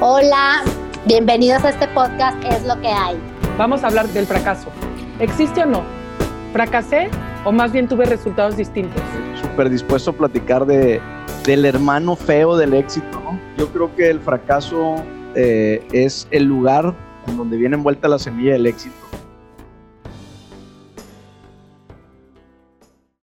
Hola, bienvenidos a este podcast Es lo que hay. Vamos a hablar del fracaso. ¿Existe o no? ¿Fracasé o más bien tuve resultados distintos? Súper dispuesto a platicar de, del hermano feo del éxito. Yo creo que el fracaso eh, es el lugar en donde viene envuelta la semilla del éxito